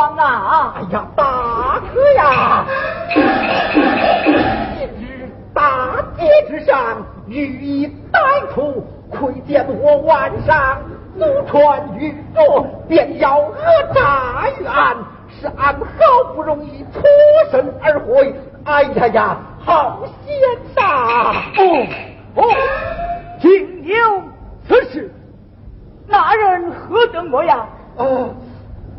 王啊！哎呀，大哥呀！今日大街之上遇一歹徒，窥见我晚上独穿玉镯，便要讹诈于俺，使俺好不容易脱身而回。哎呀呀，好险呐！哦哦，今有此事，那人何等模样？哦。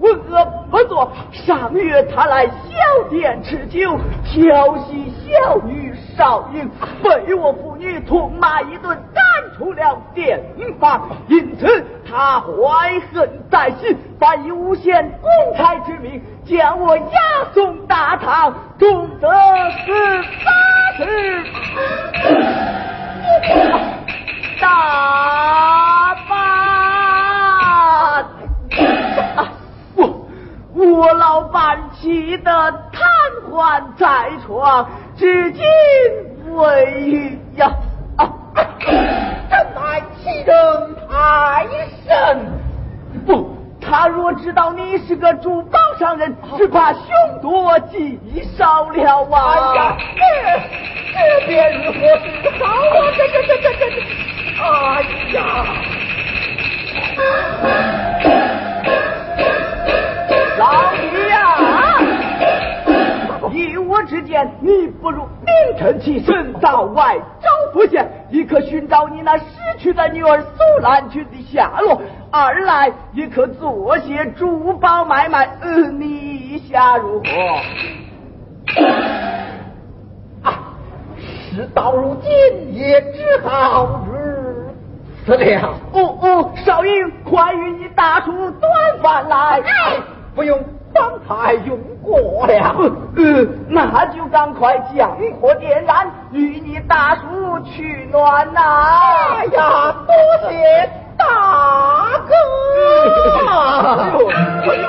为何不做？上月他来小店吃酒，调戏小女少英，被我父女痛骂一顿，赶出了店房。因此他怀恨在心，反以诬陷公差之名，将我押送大堂，重则死八十，大办。郭老板气得瘫痪在床，至今未愈呀！真乃欺人太甚！不，他若知道你是个珠宝商人，只怕凶多吉少了啊！哎呀，这这便如何是好啊？这这这这这，哎呀！老弟呀，以我之见，你不如明晨起身到外找佛仙，一可寻找你那失去的女儿苏兰君的下落；二来也可做些珠宝买卖。呃你意下如何？啊，事到如今也只好如此了。哦哦，少英，快与你大叔端饭来。不用，方才用过了。呃，那就赶快将火点燃，与你大叔取暖呐！哎呀，多谢大哥！哎呦，哎呦！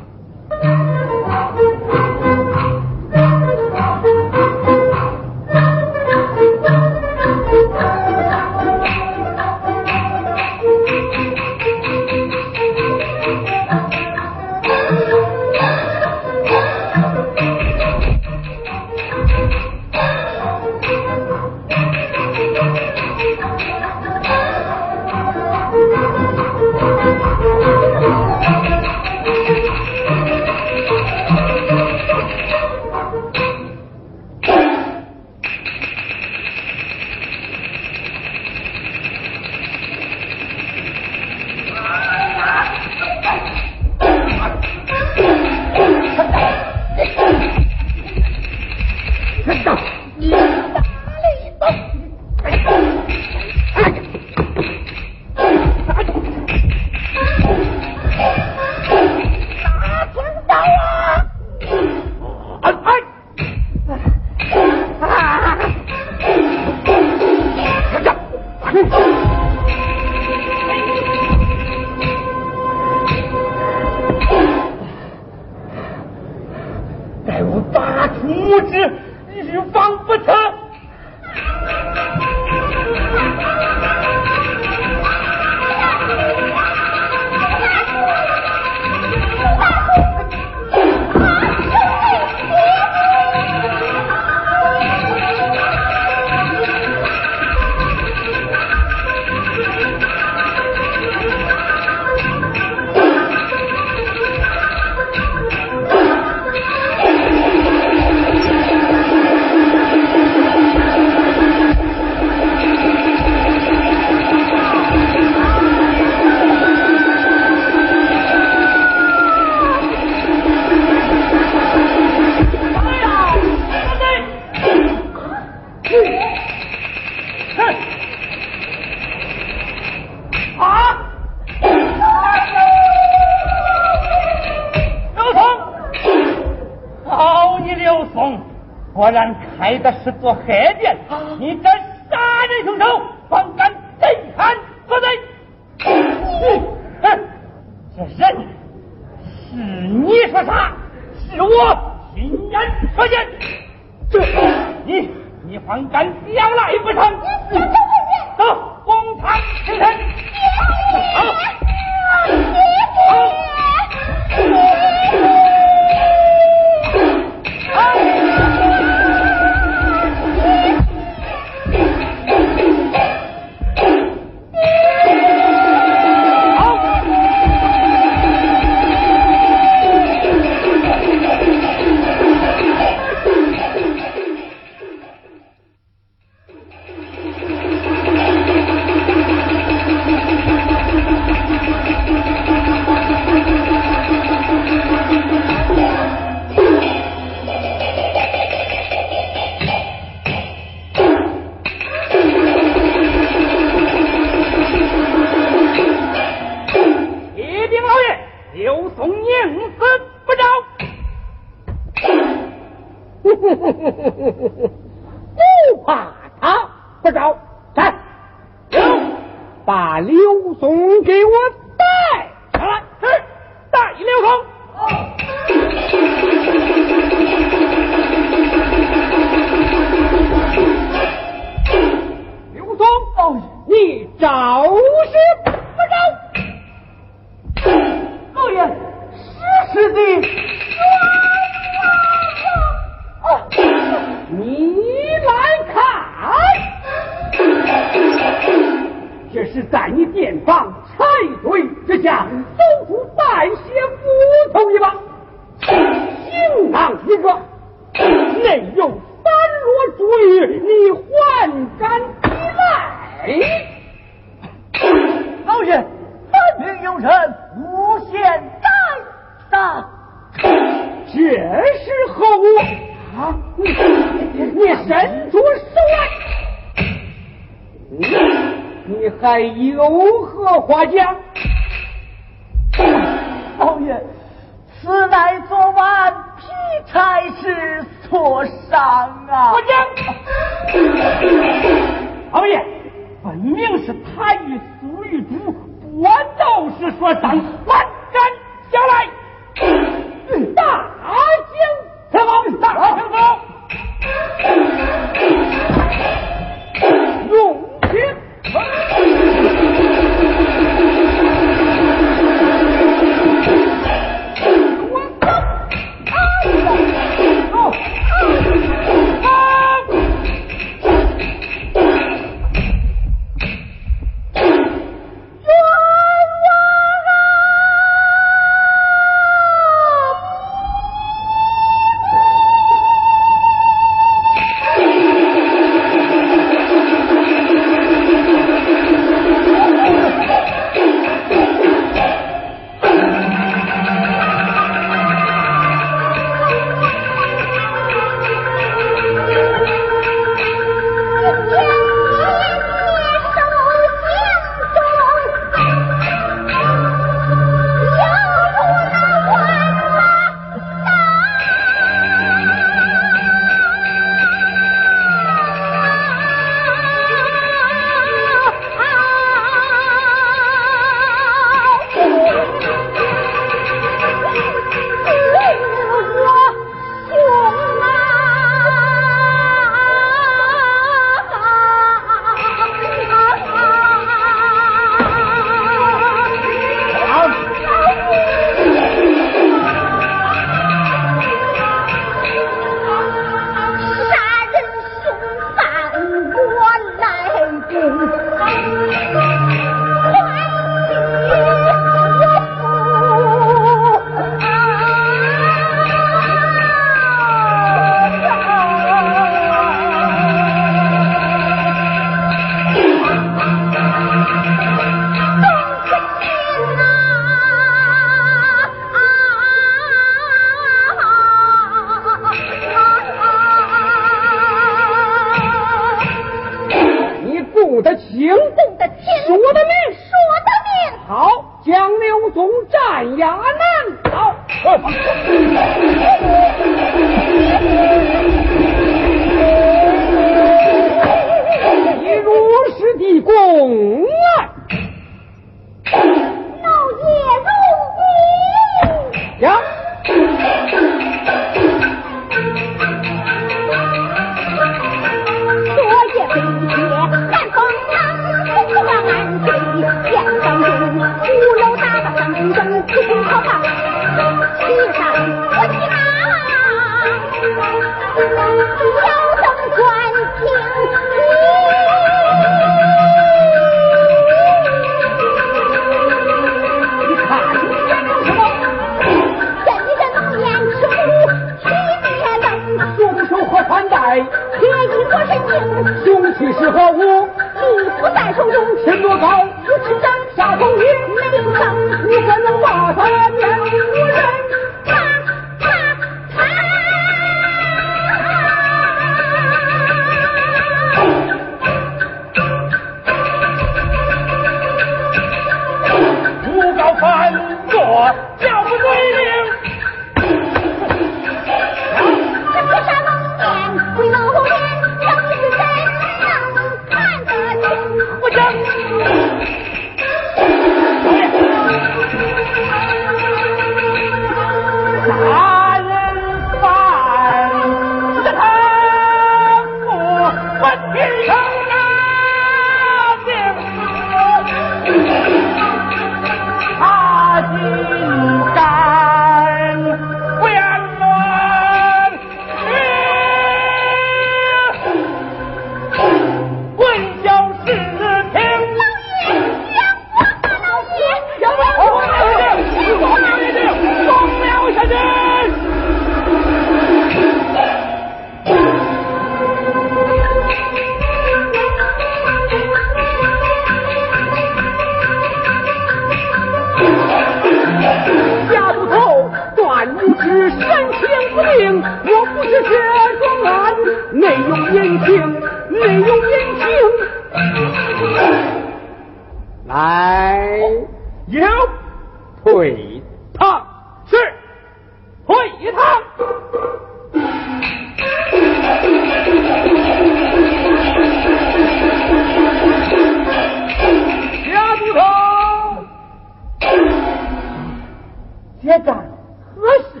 可是？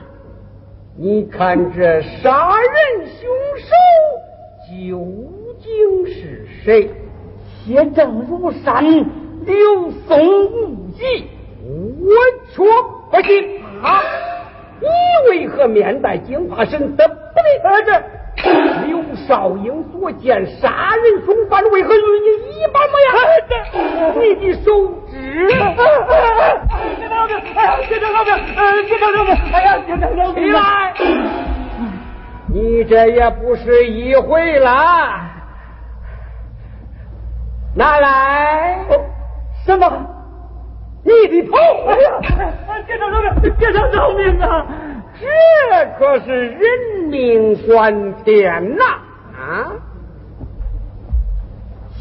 你看这杀人凶手究竟是谁？铁证如山，刘松无疑。我却不信啊！你为何面带惊怕神色，不得而知？刘少英所见杀人凶犯，为何与你一般模样？你的手指，别动！哎呀，别动！别动！哎呀，别动！起来！你这也不是一回了。拿来！什么？你的头！哎呀，别动！别别动！饶命啊！这可是人命关天呐！啊！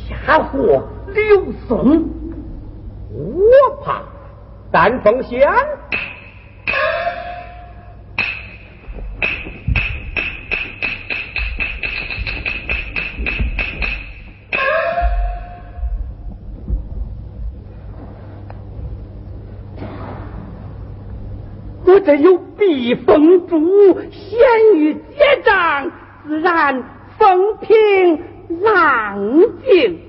家伙，刘松，我怕丹凤仙。我这有避风珠，险于结账，自然风平浪静。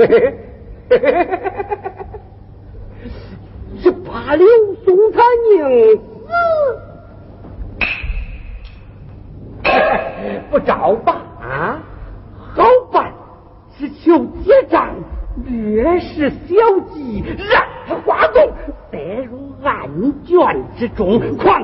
是怕刘松他宁死，不招吧？啊！好办，只求结账，略施小计，让他花动，得入案卷之中。况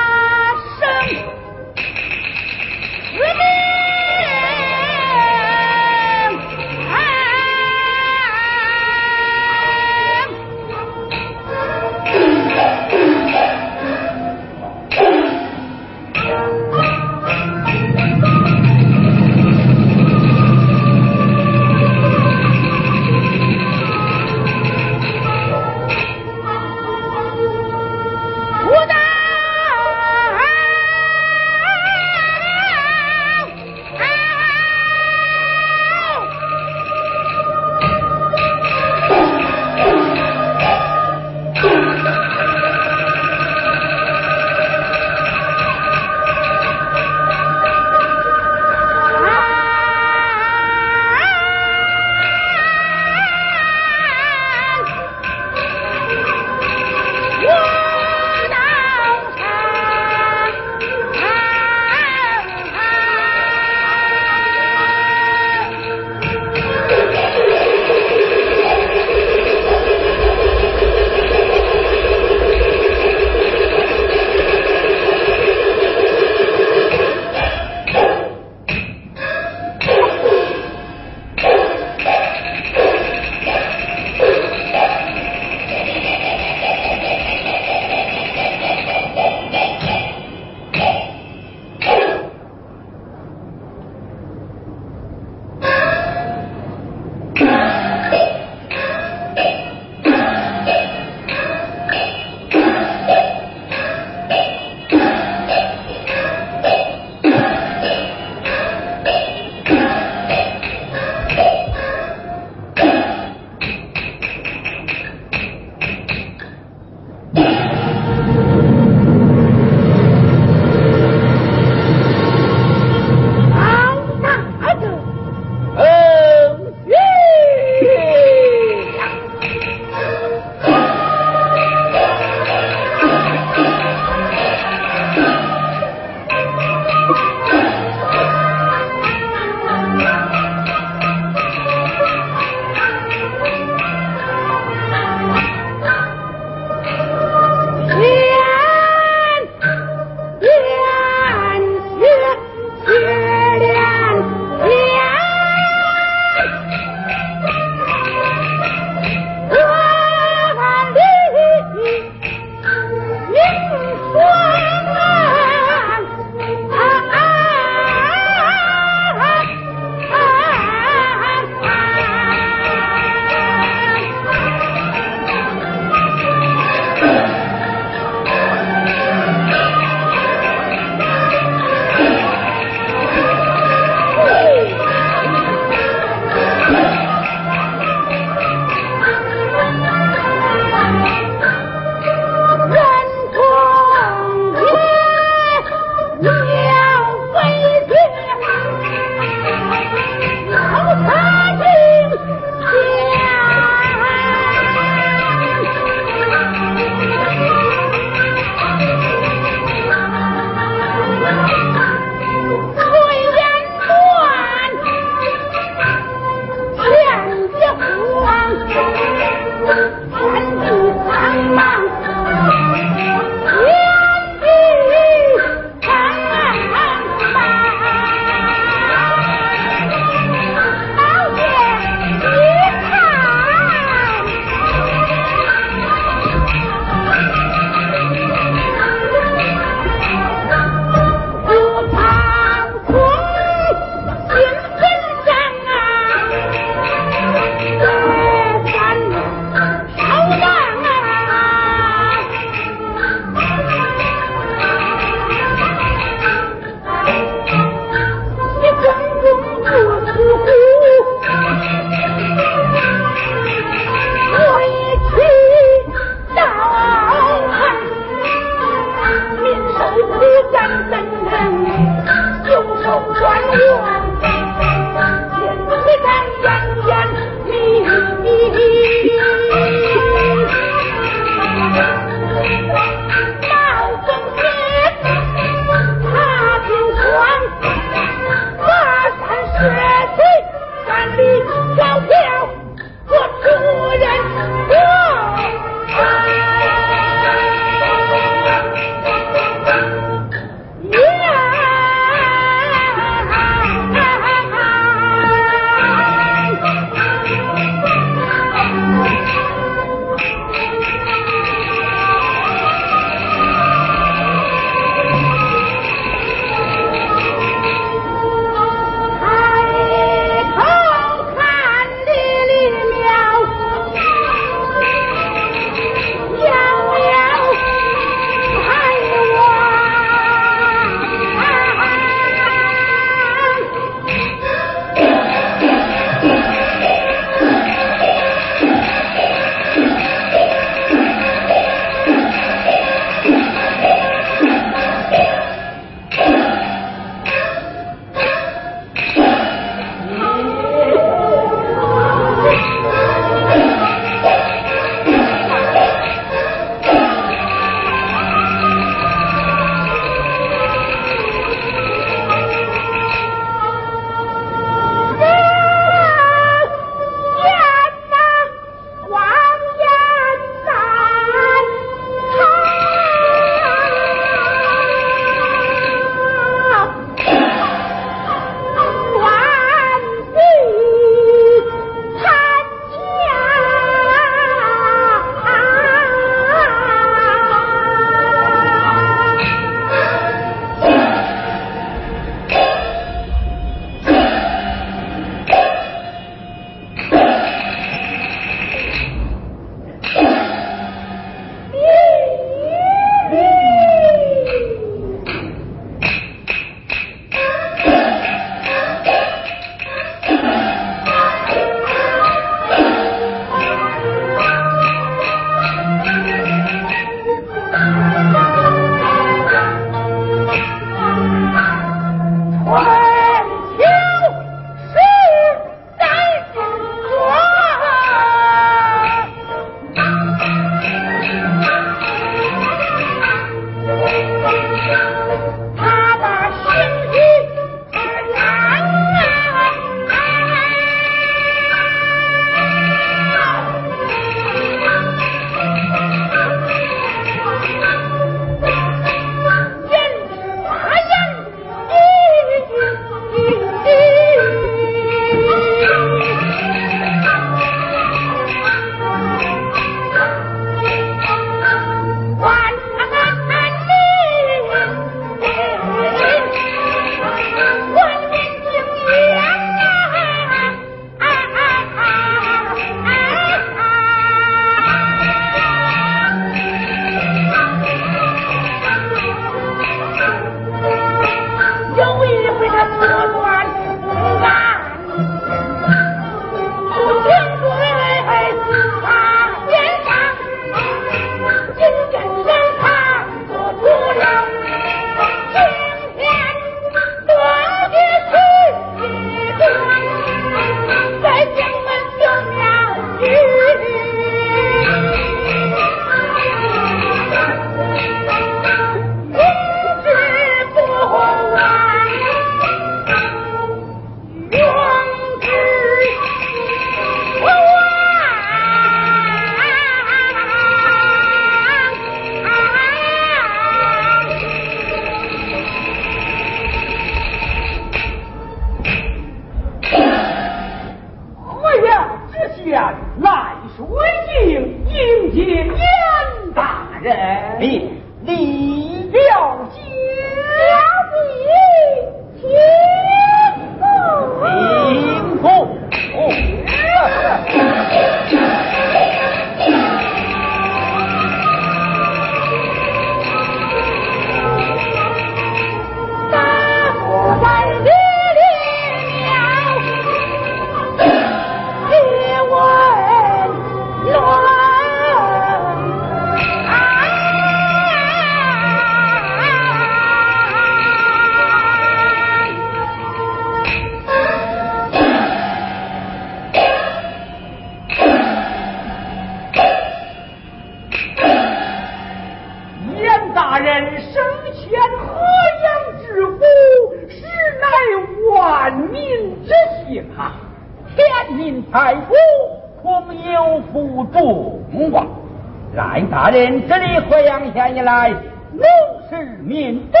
来，弄世面登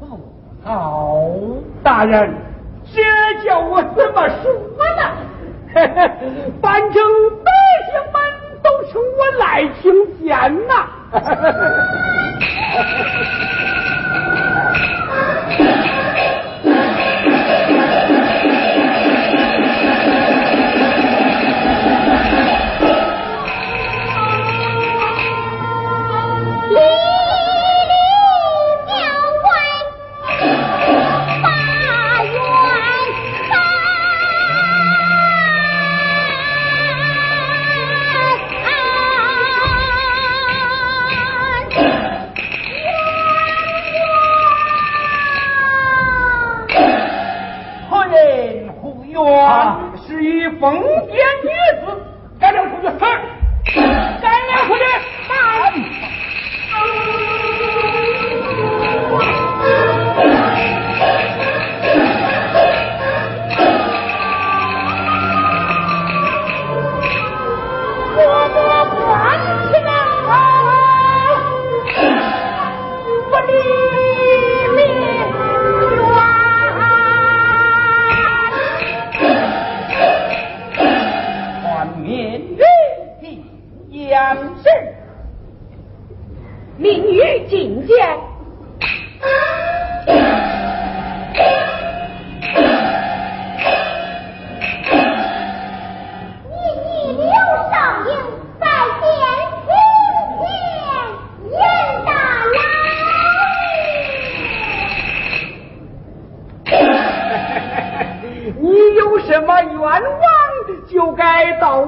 高，好大人。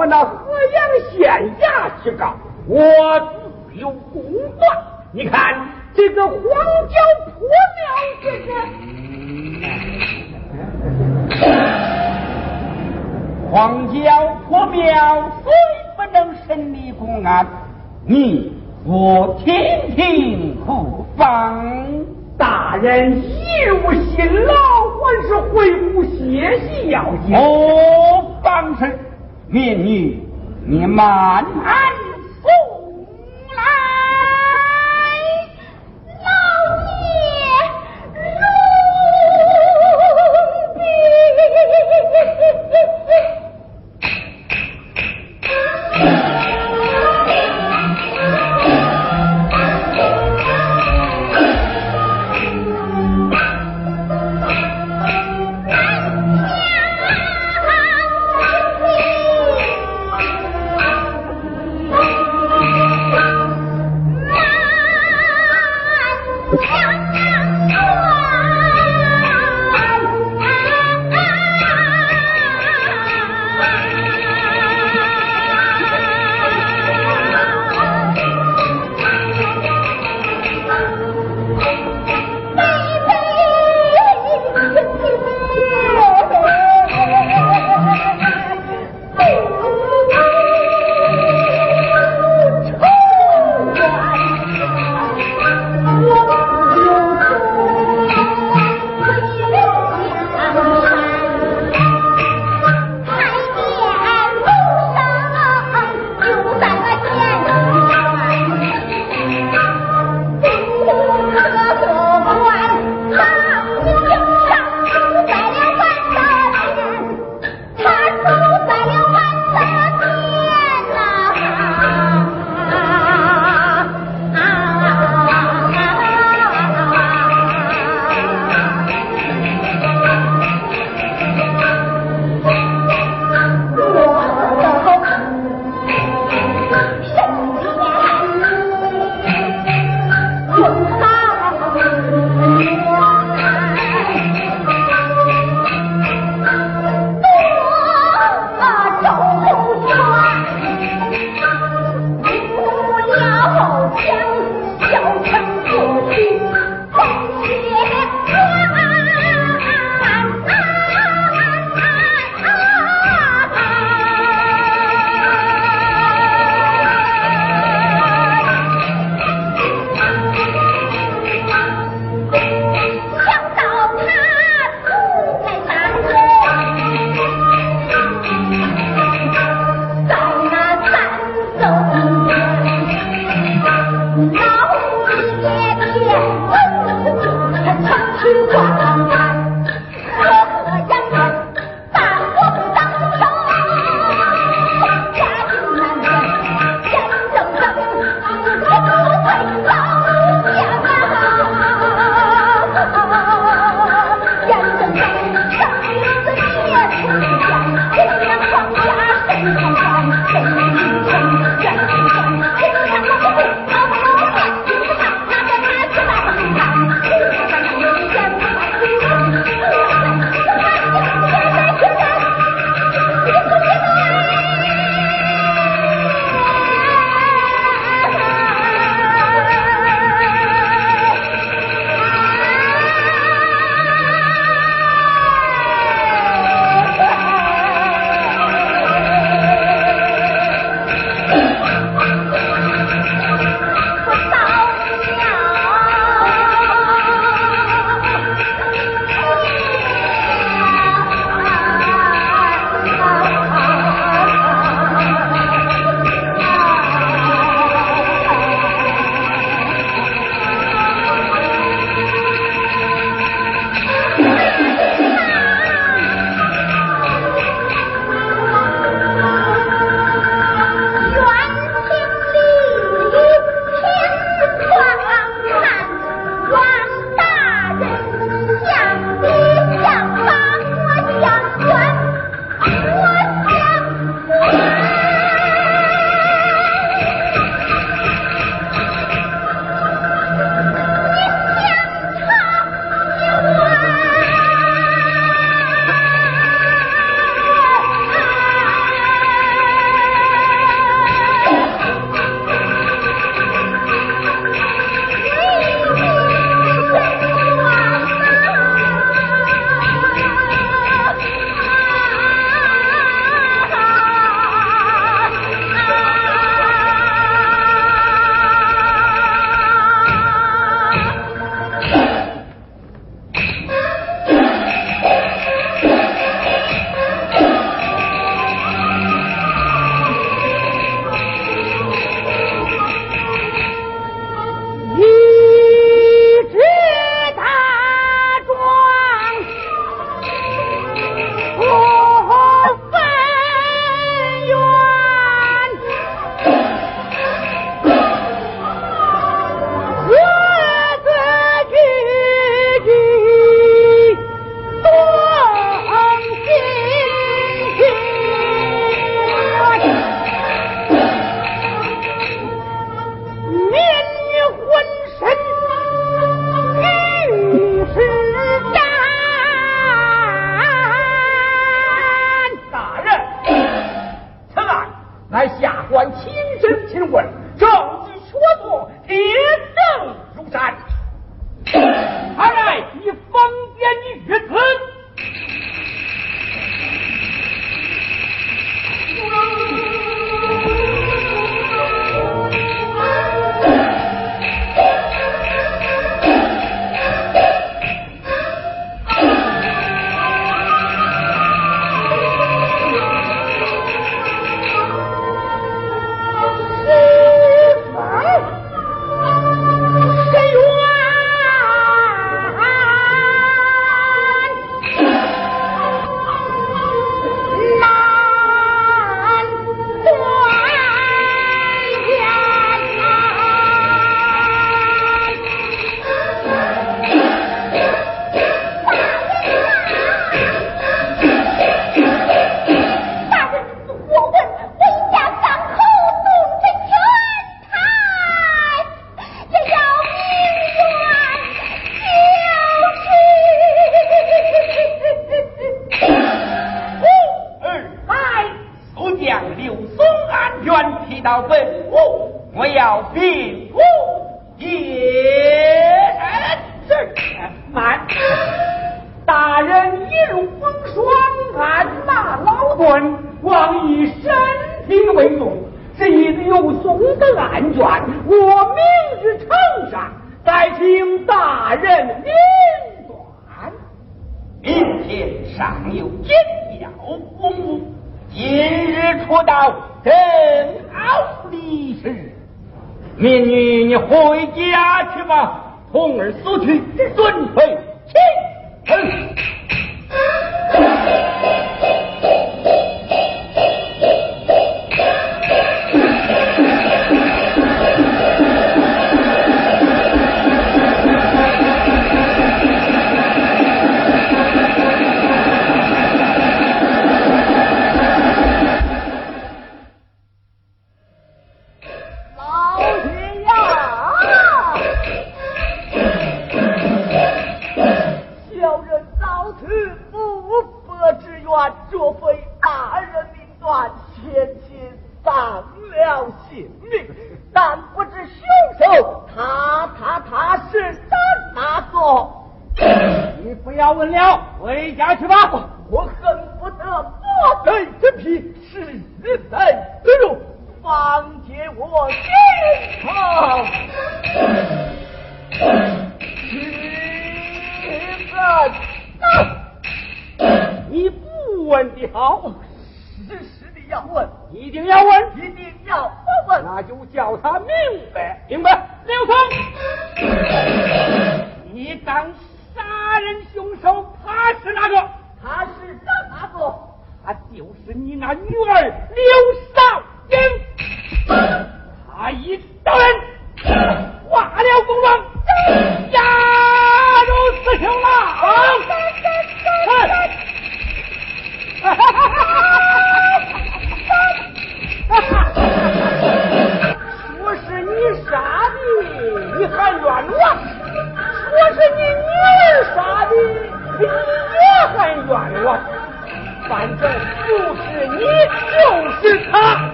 我那河阳县衙去告，我自有公断。你看这个荒郊破庙，这是黄郊破庙，虽不能审理公案，你我听听何妨？大人一无辛劳，还是回府歇息要紧。哦，方士。命女，你满安。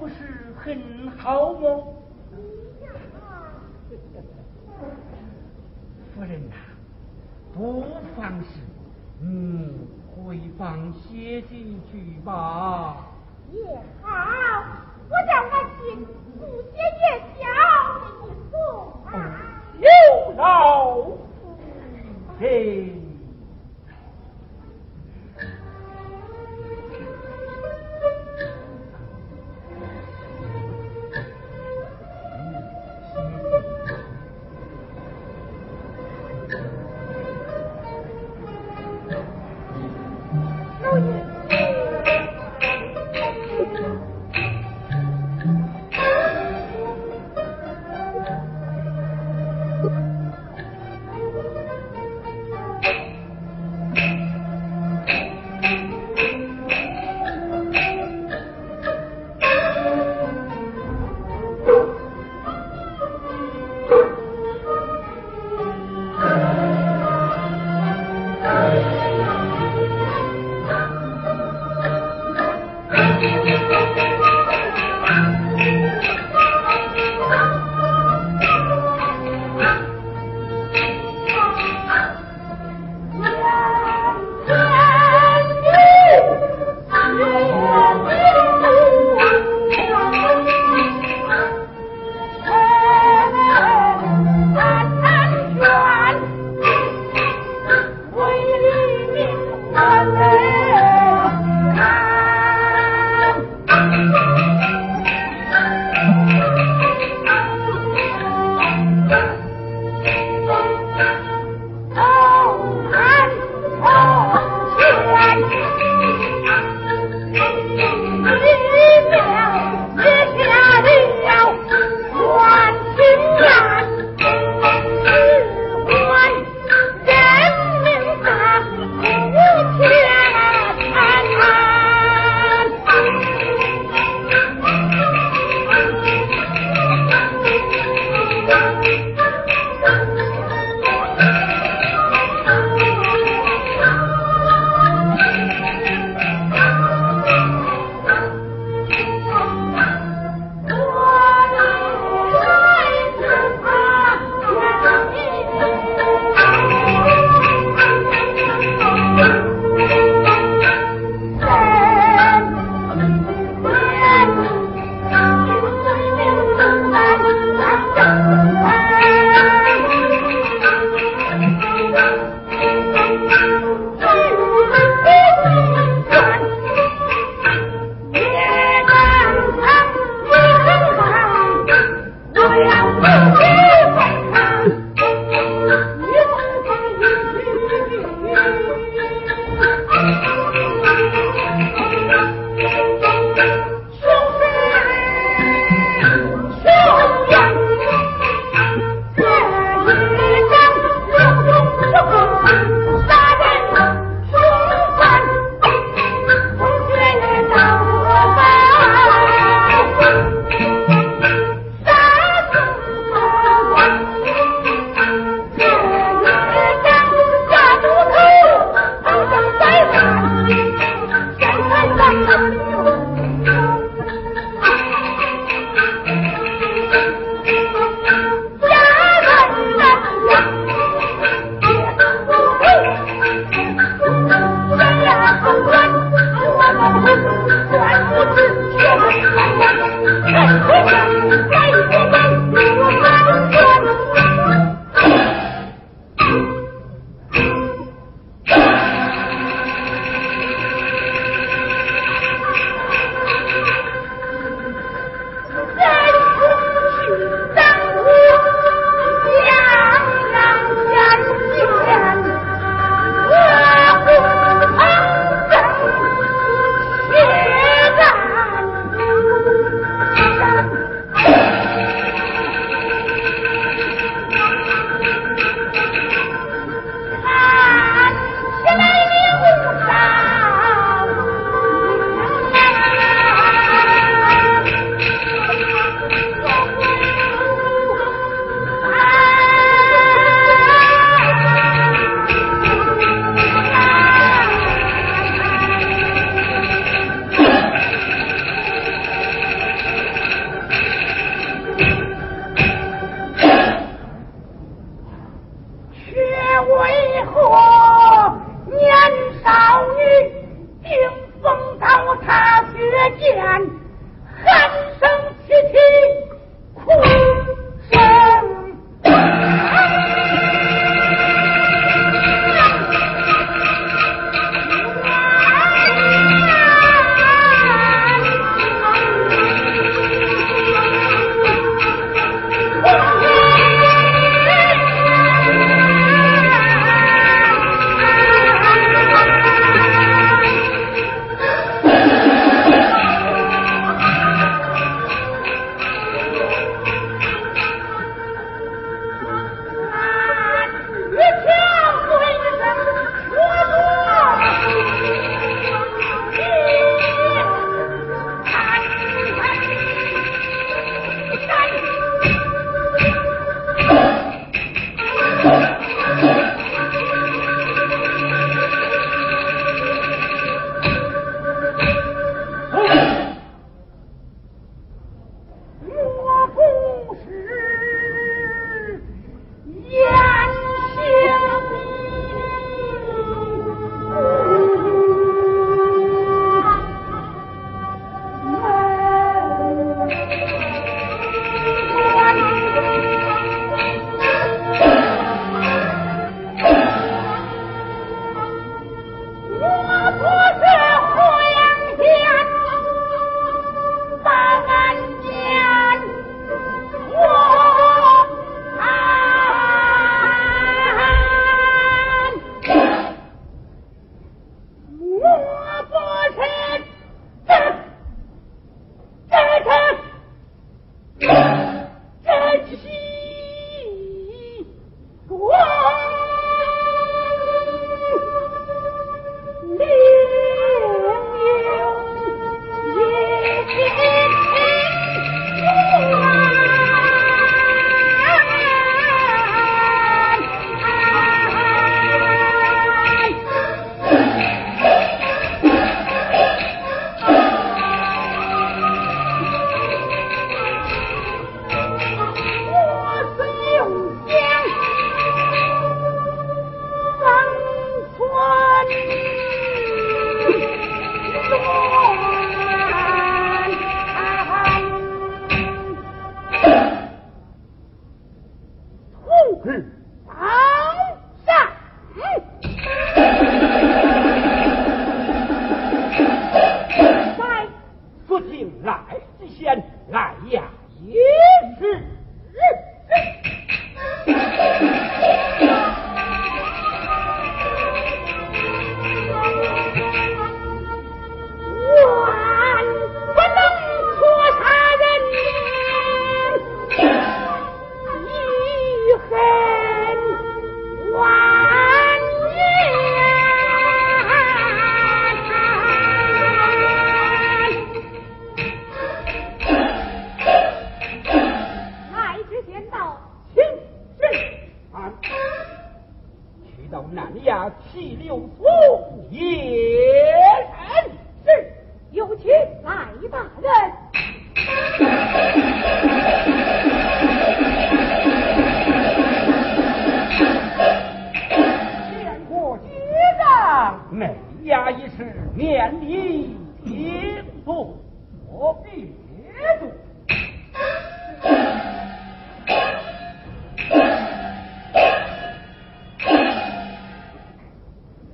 不是很好吗？夫人呐、不妨事，嗯回房歇息去吧。也好，我叫我心不歇也小的啊，夫人。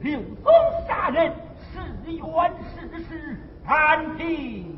刘峰杀人是冤是实，判定。